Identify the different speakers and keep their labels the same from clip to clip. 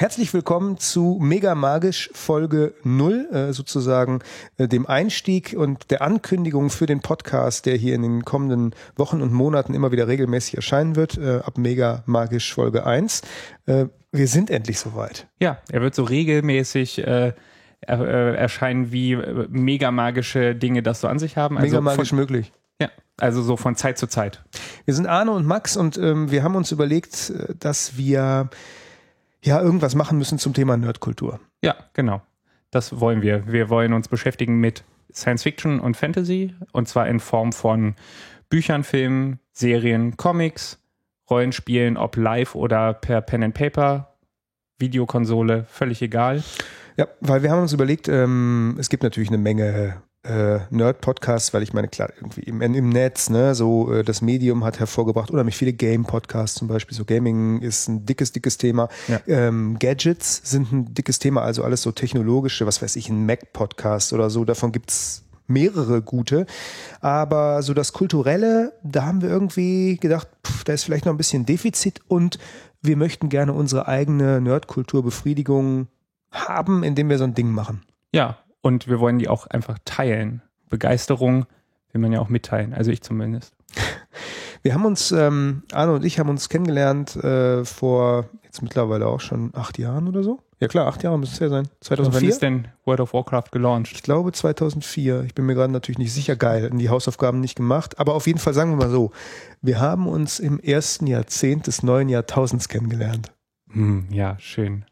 Speaker 1: Herzlich willkommen zu Mega Magisch Folge 0, äh, sozusagen äh, dem Einstieg und der Ankündigung für den Podcast, der hier in den kommenden Wochen und Monaten immer wieder regelmäßig erscheinen wird, äh, ab Mega Magisch Folge 1. Äh, wir sind endlich soweit.
Speaker 2: Ja, er wird so regelmäßig erscheinen, wie mega magische Dinge das so an sich haben.
Speaker 1: Mega
Speaker 2: Also
Speaker 1: magisch
Speaker 2: von,
Speaker 1: möglich.
Speaker 2: ja, also so von Zeit zu Zeit.
Speaker 1: Wir sind Arne und Max und ähm, wir haben uns überlegt, dass wir ja irgendwas machen müssen zum Thema Nerdkultur.
Speaker 2: Ja, genau. Das wollen wir. Wir wollen uns beschäftigen mit Science Fiction und Fantasy und zwar in Form von Büchern, Filmen, Serien, Comics, Rollenspielen, ob live oder per Pen and Paper, Videokonsole, völlig egal.
Speaker 1: Ja, weil wir haben uns überlegt, ähm, es gibt natürlich eine Menge äh, Nerd-Podcasts, weil ich meine, klar, irgendwie im, im Netz, ne, so äh, das Medium hat hervorgebracht, unheimlich viele Game-Podcasts zum Beispiel, so Gaming ist ein dickes, dickes Thema.
Speaker 2: Ja.
Speaker 1: Ähm, Gadgets sind ein dickes Thema, also alles so technologische, was weiß ich, ein Mac-Podcast oder so, davon gibt's mehrere gute. Aber so das Kulturelle, da haben wir irgendwie gedacht, pff, da ist vielleicht noch ein bisschen Defizit und wir möchten gerne unsere eigene Nerdkulturbefriedigung haben, indem wir so ein Ding machen.
Speaker 2: Ja, und wir wollen die auch einfach teilen. Begeisterung will man ja auch mitteilen, also ich zumindest.
Speaker 1: Wir haben uns, ähm, Arne und ich haben uns kennengelernt äh, vor jetzt mittlerweile auch schon acht Jahren oder so. Ja klar, acht Jahre müssen es ja sein.
Speaker 2: Wann
Speaker 1: 2004?
Speaker 2: ist denn World of Warcraft gelauncht?
Speaker 1: Ich glaube 2004. Ich bin mir gerade natürlich nicht sicher. Geil, die Hausaufgaben nicht gemacht. Aber auf jeden Fall sagen wir mal so, wir haben uns im ersten Jahrzehnt des neuen Jahrtausends kennengelernt.
Speaker 2: Hm, ja, schön.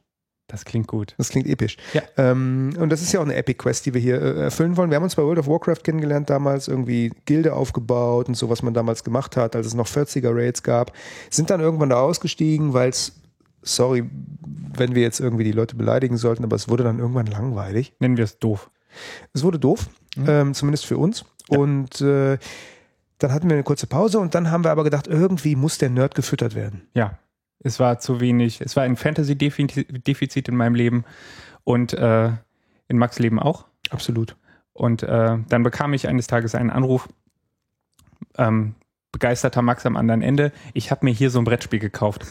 Speaker 2: Das klingt gut.
Speaker 1: Das klingt episch.
Speaker 2: Ja.
Speaker 1: Ähm, und das ist ja auch eine Epic Quest, die wir hier äh, erfüllen wollen. Wir haben uns bei World of Warcraft kennengelernt damals, irgendwie Gilde aufgebaut und so, was man damals gemacht hat, als es noch 40er Raids gab. Sind dann irgendwann da ausgestiegen, weil es, sorry, wenn wir jetzt irgendwie die Leute beleidigen sollten, aber es wurde dann irgendwann langweilig.
Speaker 2: Nennen wir es doof.
Speaker 1: Es wurde doof, ähm, zumindest für uns. Und äh, dann hatten wir eine kurze Pause und dann haben wir aber gedacht, irgendwie muss der Nerd gefüttert werden.
Speaker 2: Ja, es war zu wenig. Es war ein Fantasy-Defizit in meinem Leben und äh, in Max Leben auch.
Speaker 1: Absolut.
Speaker 2: Und äh, dann bekam ich eines Tages einen Anruf. Ähm, begeisterter Max am anderen Ende. Ich habe mir hier so ein Brettspiel gekauft.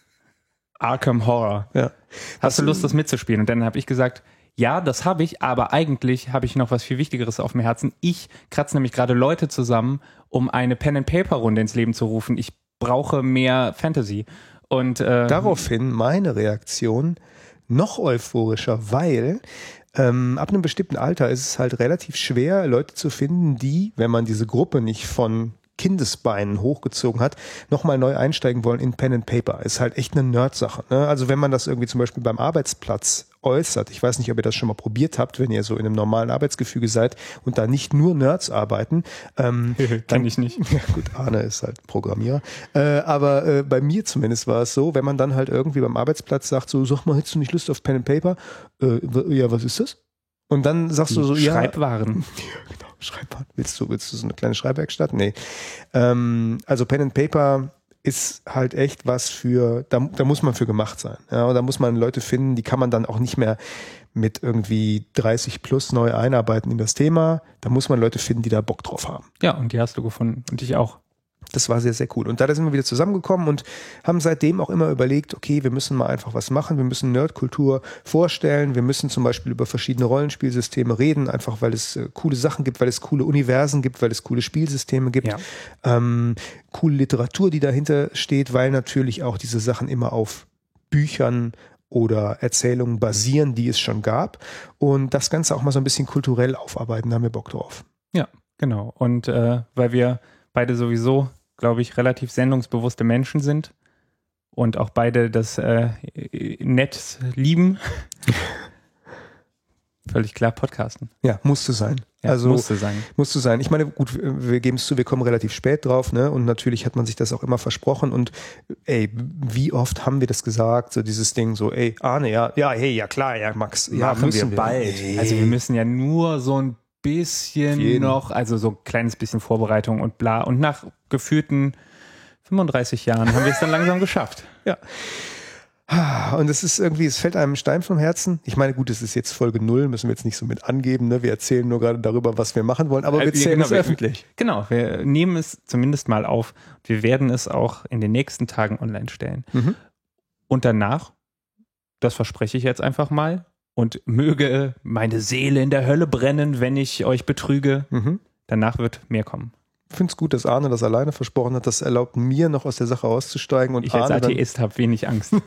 Speaker 2: Arkham Horror.
Speaker 1: Ja.
Speaker 2: Hast du Lust, das mitzuspielen? Und dann habe ich gesagt, ja, das habe ich, aber eigentlich habe ich noch was viel Wichtigeres auf dem Herzen. Ich kratze nämlich gerade Leute zusammen, um eine Pen-and-Paper-Runde ins Leben zu rufen. Ich brauche mehr Fantasy. Und äh,
Speaker 1: Daraufhin meine Reaktion noch euphorischer, weil ähm, ab einem bestimmten Alter ist es halt relativ schwer, Leute zu finden, die, wenn man diese Gruppe nicht von Kindesbeinen hochgezogen hat, nochmal neu einsteigen wollen in Pen and Paper. Ist halt echt eine Nerd-Sache. Ne? Also wenn man das irgendwie zum Beispiel beim Arbeitsplatz äußert, ich weiß nicht, ob ihr das schon mal probiert habt, wenn ihr so in einem normalen Arbeitsgefüge seid und da nicht nur Nerds arbeiten, ähm,
Speaker 2: kann ich nicht.
Speaker 1: ja gut, Arne ist halt Programmierer. Äh, aber äh, bei mir zumindest war es so, wenn man dann halt irgendwie beim Arbeitsplatz sagt, so, sag mal, hättest du nicht Lust auf Pen and Paper? Äh, ja, was ist das? Und dann sagst du so, ja.
Speaker 2: Schreibwaren.
Speaker 1: Ja, genau, Schreibwaren. Willst du, willst du so eine kleine Schreibwerkstatt? Nee. Ähm, also Pen and Paper ist halt echt was für, da, da muss man für gemacht sein. Ja, und da muss man Leute finden, die kann man dann auch nicht mehr mit irgendwie 30 plus neu einarbeiten in das Thema. Da muss man Leute finden, die da Bock drauf haben.
Speaker 2: Ja, und die hast du gefunden. Und ich auch.
Speaker 1: Das war sehr, sehr cool. Und da sind wir wieder zusammengekommen und haben seitdem auch immer überlegt, okay, wir müssen mal einfach was machen. Wir müssen Nerdkultur vorstellen. Wir müssen zum Beispiel über verschiedene Rollenspielsysteme reden, einfach weil es äh, coole Sachen gibt, weil es coole Universen gibt, weil es coole Spielsysteme gibt.
Speaker 2: Ja.
Speaker 1: Ähm, coole Literatur, die dahinter steht, weil natürlich auch diese Sachen immer auf Büchern oder Erzählungen basieren, die es schon gab. Und das Ganze auch mal so ein bisschen kulturell aufarbeiten, da haben wir Bock drauf.
Speaker 2: Ja, genau. Und äh, weil wir beide sowieso, glaube ich, relativ sendungsbewusste Menschen sind und auch beide das äh, Netz lieben. Völlig klar, Podcasten.
Speaker 1: Ja, musste sein.
Speaker 2: Ja,
Speaker 1: also
Speaker 2: musste sein.
Speaker 1: Musste sein. Ich meine, gut, wir geben es zu, wir kommen relativ spät drauf, ne? Und natürlich hat man sich das auch immer versprochen. Und ey, wie oft haben wir das gesagt? So dieses Ding, so, ey, Arne, ja, ja, hey, ja klar, ja, Max, ja,
Speaker 2: Machen
Speaker 1: müssen
Speaker 2: wir bald.
Speaker 1: Ey.
Speaker 2: Also wir müssen ja nur so ein bisschen
Speaker 1: jeden.
Speaker 2: noch, also so ein kleines bisschen Vorbereitung und bla. Und nach gefühlten 35 Jahren haben wir es dann langsam geschafft.
Speaker 1: Ja. Und es ist irgendwie, es fällt einem ein Stein vom Herzen. Ich meine, gut, es ist jetzt Folge null, müssen wir jetzt nicht so mit angeben. Ne? Wir erzählen nur gerade darüber, was wir machen wollen, aber wir erzählen
Speaker 2: genau,
Speaker 1: es
Speaker 2: wir-
Speaker 1: öffentlich.
Speaker 2: Genau, wir nehmen es zumindest mal auf. Wir werden es auch in den nächsten Tagen online stellen.
Speaker 1: Mhm.
Speaker 2: Und danach Das verspreche ich jetzt einfach mal. Und möge meine Seele in der Hölle brennen, wenn ich euch betrüge.
Speaker 1: Mhm.
Speaker 2: Danach wird mehr kommen.
Speaker 1: Ich finde es gut, dass Arne das alleine versprochen hat. Das erlaubt mir noch aus der Sache auszusteigen und
Speaker 2: Ich als
Speaker 1: Arne dann,
Speaker 2: Atheist habe wenig Angst.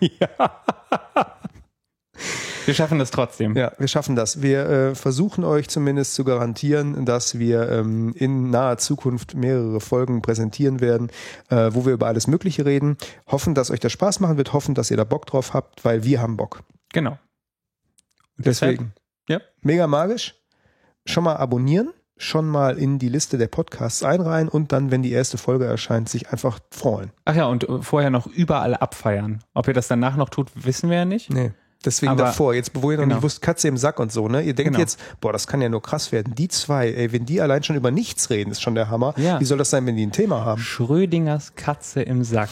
Speaker 2: Wir schaffen das trotzdem.
Speaker 1: Ja, wir schaffen das. Wir äh, versuchen euch zumindest zu garantieren, dass wir ähm, in naher Zukunft mehrere Folgen präsentieren werden, äh, wo wir über alles Mögliche reden. Hoffen, dass euch das Spaß machen wird, hoffen, dass ihr da Bock drauf habt, weil wir haben Bock.
Speaker 2: Genau.
Speaker 1: Deswegen.
Speaker 2: Ja.
Speaker 1: Mega magisch. Schon mal abonnieren, schon mal in die Liste der Podcasts einreihen und dann, wenn die erste Folge erscheint, sich einfach freuen.
Speaker 2: Ach ja, und äh, vorher noch überall abfeiern. Ob ihr das danach noch tut, wissen wir ja nicht.
Speaker 1: Nee. Deswegen
Speaker 2: Aber-
Speaker 1: davor, jetzt wo ihr noch
Speaker 2: genau.
Speaker 1: nicht wusst, Katze im Sack und so, ne? Ihr denkt
Speaker 2: Genau.
Speaker 1: jetzt, boah, das kann ja nur krass werden. Die zwei, ey, wenn die allein schon über nichts reden, ist schon der Hammer.
Speaker 2: Ja.
Speaker 1: Wie soll das sein, wenn die ein Thema haben?
Speaker 2: Schrödingers Katze im Sack.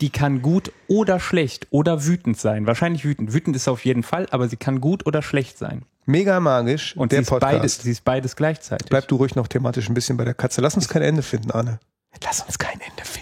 Speaker 2: Die kann gut oder schlecht oder wütend sein. Wahrscheinlich wütend. Wütend ist auf jeden Fall, aber sie kann gut oder schlecht sein.
Speaker 1: Mega magisch.
Speaker 2: Und
Speaker 1: der
Speaker 2: sie ist,
Speaker 1: Podcast.
Speaker 2: beides, sie ist beides gleichzeitig.
Speaker 1: Bleib du ruhig noch thematisch ein bisschen bei der Katze. Lass uns kein Ende finden, Arne. Lass uns kein Ende finden.